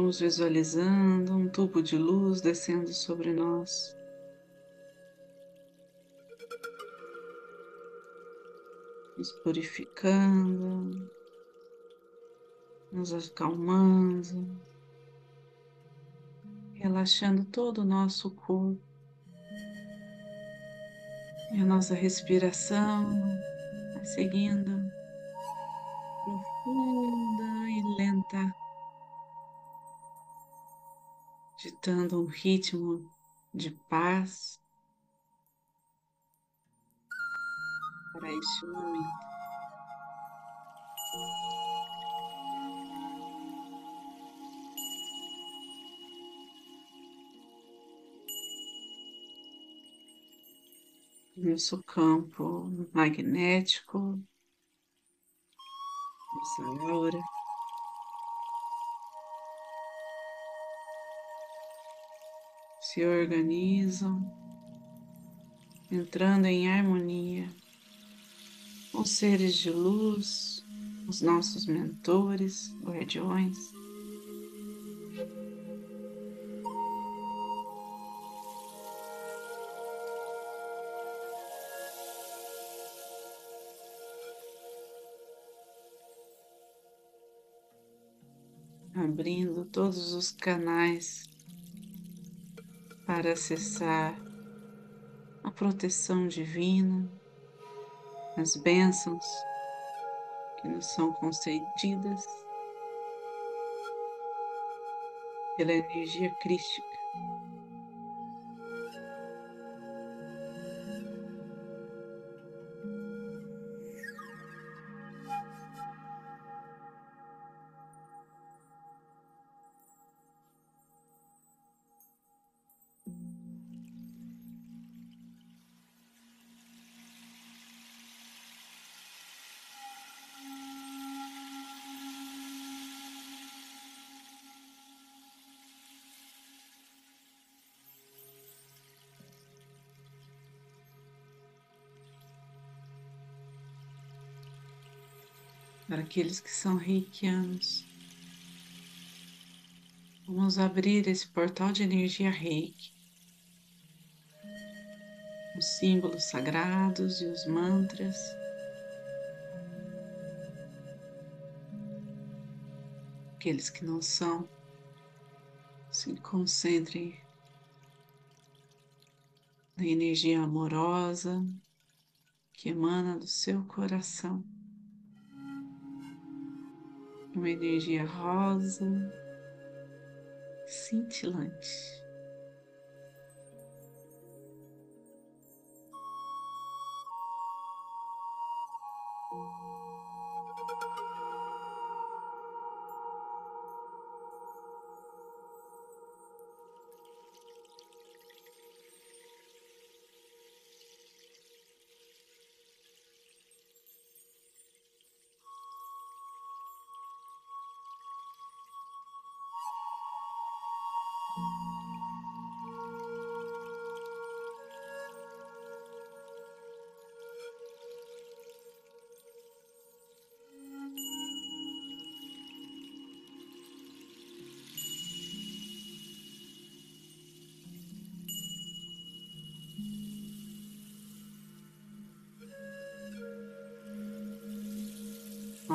Vamos visualizando um tubo de luz descendo sobre nós. Nos purificando, nos acalmando, relaxando todo o nosso corpo. E a nossa respiração vai seguindo profunda e lenta, ditando um ritmo de paz para este momento. Nosso campo magnético nossa aura. Se organizam, entrando em harmonia com seres de luz, os nossos mentores, guardiões. abrindo todos os canais para acessar a proteção divina, as bênçãos que nos são concedidas pela energia crística. Para aqueles que são reikianos. Vamos abrir esse portal de energia reiki. Os símbolos sagrados e os mantras. Aqueles que não são, se concentrem na energia amorosa que emana do seu coração uma energia rosa, cintilante.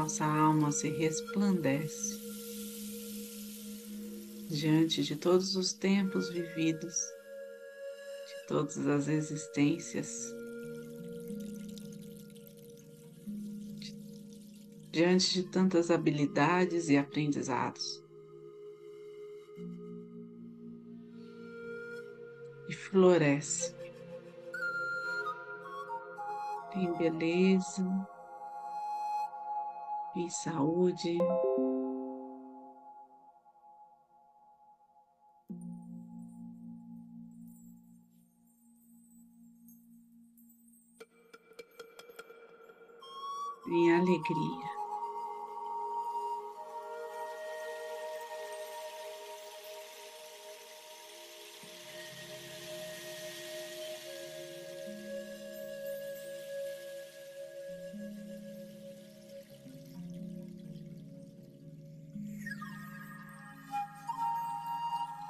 Nossa alma se resplandece diante de todos os tempos vividos, de todas as existências, diante de tantas habilidades e aprendizados. E floresce em beleza, em saúde.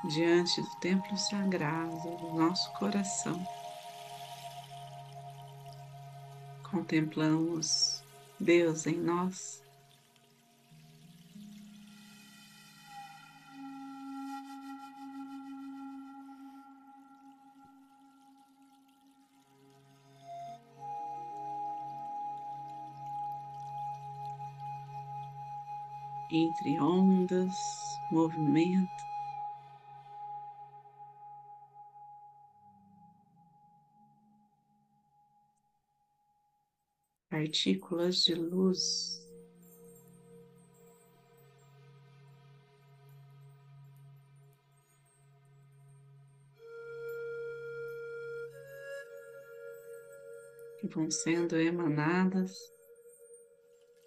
Diante do templo sagrado do nosso coração. Contemplamos Deus em nós. entre ondas, movimento. Partículas de luz. Que vão sendo emanadas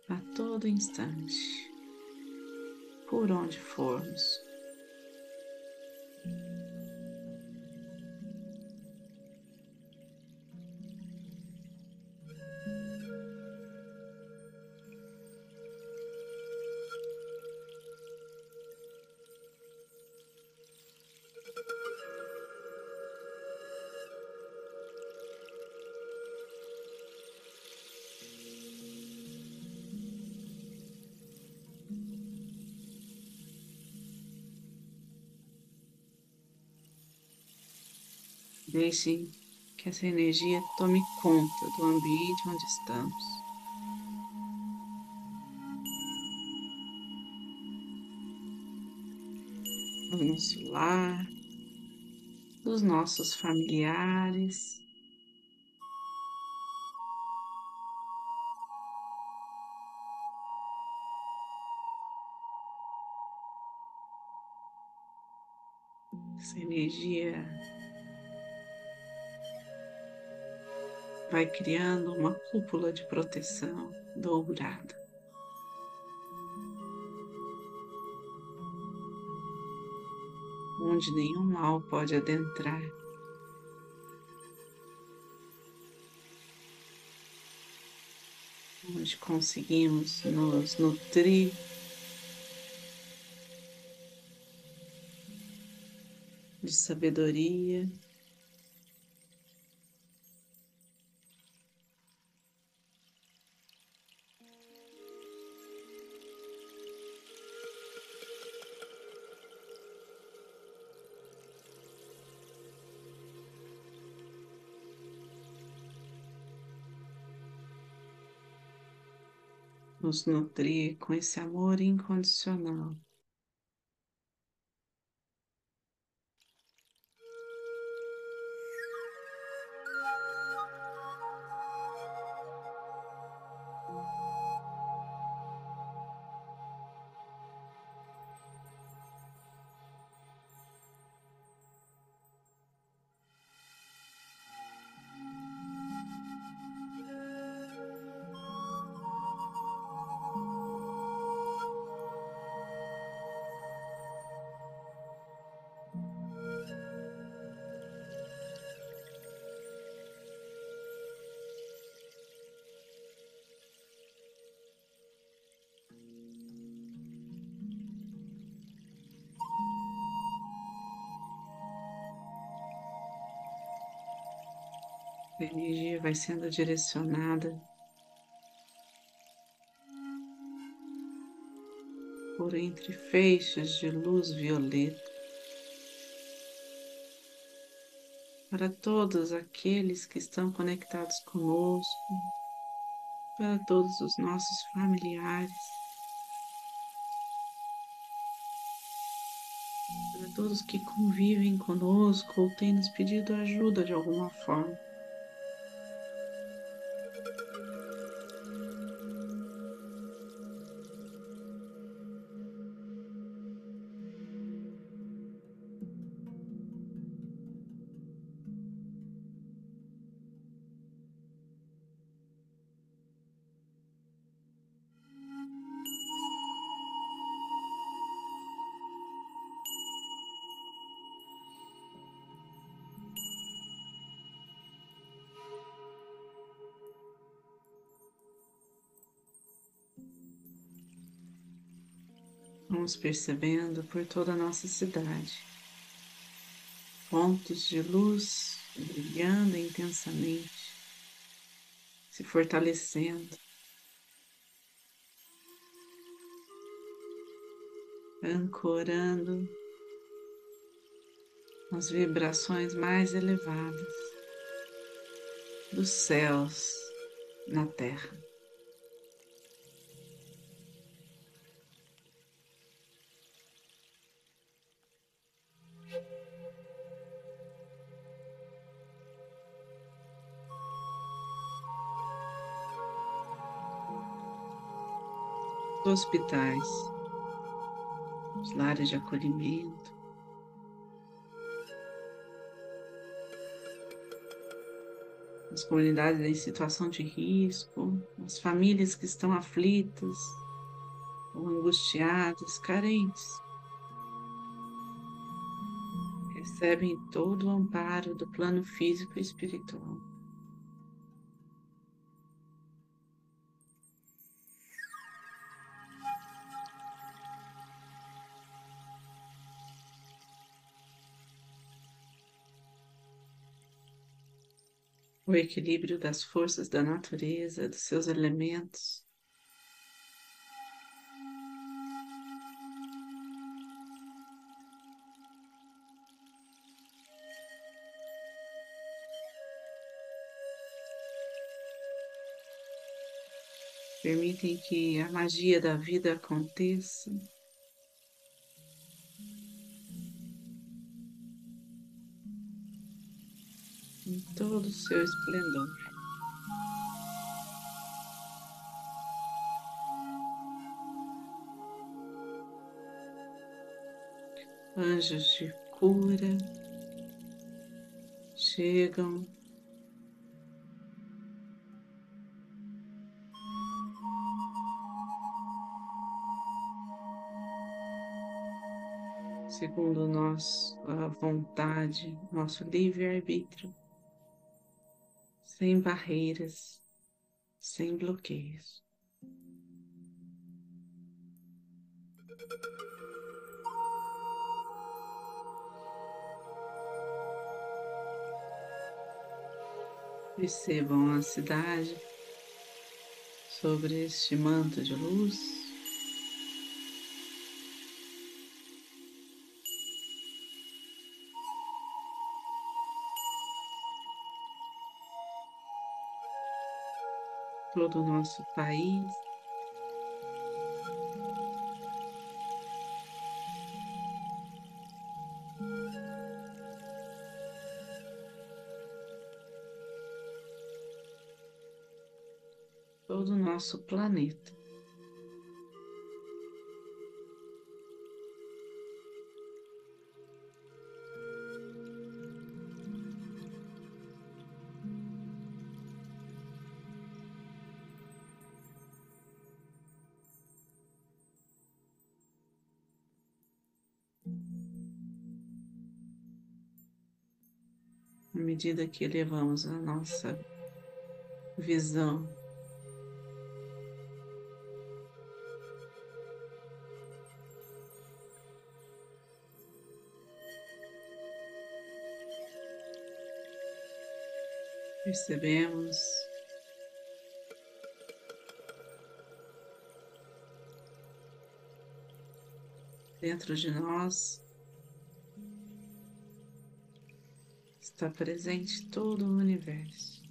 a todo instante por onde formos. Deixem que essa energia tome conta do ambiente onde estamos. Do nosso lar, dos nossos familiares. Essa energia vai criando uma cúpula de proteção dourada. Onde nenhum mal pode adentrar. Onde conseguimos nos nutrir de sabedoria nos nutrir com esse amor incondicional. A energia vai sendo direcionada por entre feixes de luz violeta para todos aqueles que estão conectados conosco, para todos os nossos familiares, para todos que convivem conosco ou têm nos pedido ajuda de alguma forma. Percebendo por toda a nossa cidade pontos de luz brilhando intensamente, se fortalecendo. Ancorando as vibrações mais elevadas dos céus na Terra. Hospitais, os lares de acolhimento, as comunidades em situação de risco, as famílias que estão aflitas ou angustiadas, carentes, recebem todo o amparo do plano físico e espiritual. O equilíbrio das forças da natureza, dos seus elementos. Permitem que a magia da vida aconteça. Seu esplendor. Anjos de cura chegam segundo nossa vontade, nosso livre-arbítrio sem barreiras, sem bloqueios. Percebam a cidade sobre este manto de luz. Todo o nosso país. Todo o nosso planeta. Medida que elevamos a nossa visão. Percebemos dentro de nós está presente todo o universo.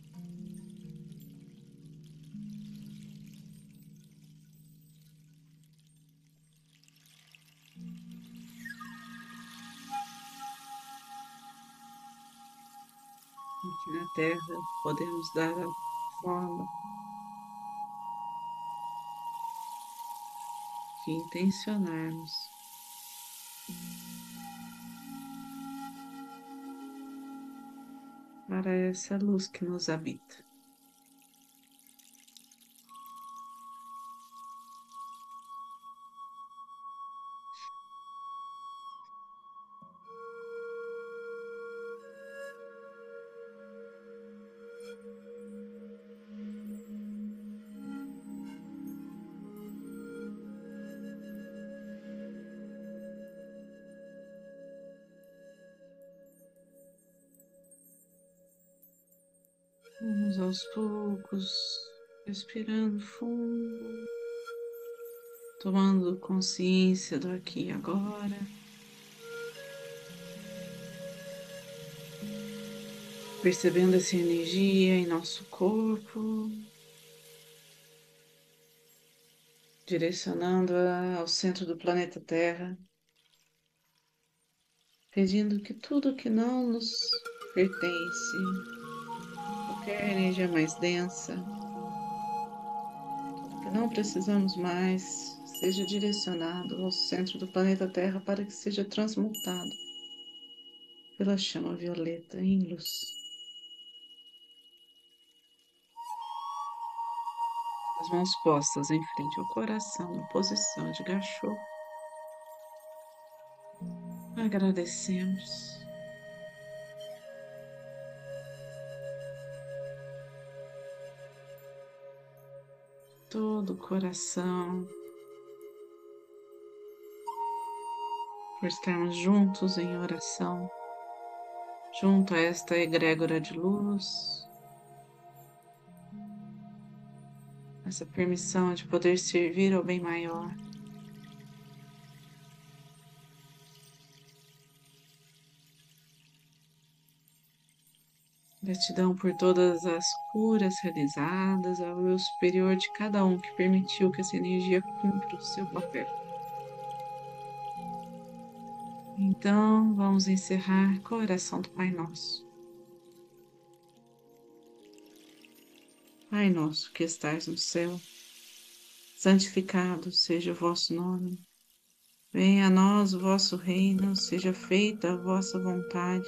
Aqui na Terra podemos dar a forma que intencionarmos. Para essa luz que nos habita. Aos poucos, respirando fundo, tomando consciência do aqui e agora. Percebendo essa energia em nosso corpo, direcionando-a ao centro do planeta Terra, pedindo que tudo que não nos pertence, qualquer energia mais densa, que não precisamos mais, seja direcionado ao centro do planeta Terra para que seja transmutado pela chama violeta em luz. As mãos postas em frente ao coração, em posição de gachô. Agradecemos. Todo o coração por estarmos juntos em oração, junto a esta egrégora de luz, essa permissão de poder servir ao bem maior. Gratidão por todas as curas realizadas, ao eu superior de cada um que permitiu que essa energia cumpra o seu papel. Então, vamos encerrar com a oração do Pai Nosso. Pai nosso que estais no céu, santificado seja o vosso nome. Venha a nós o vosso reino, seja feita a vossa vontade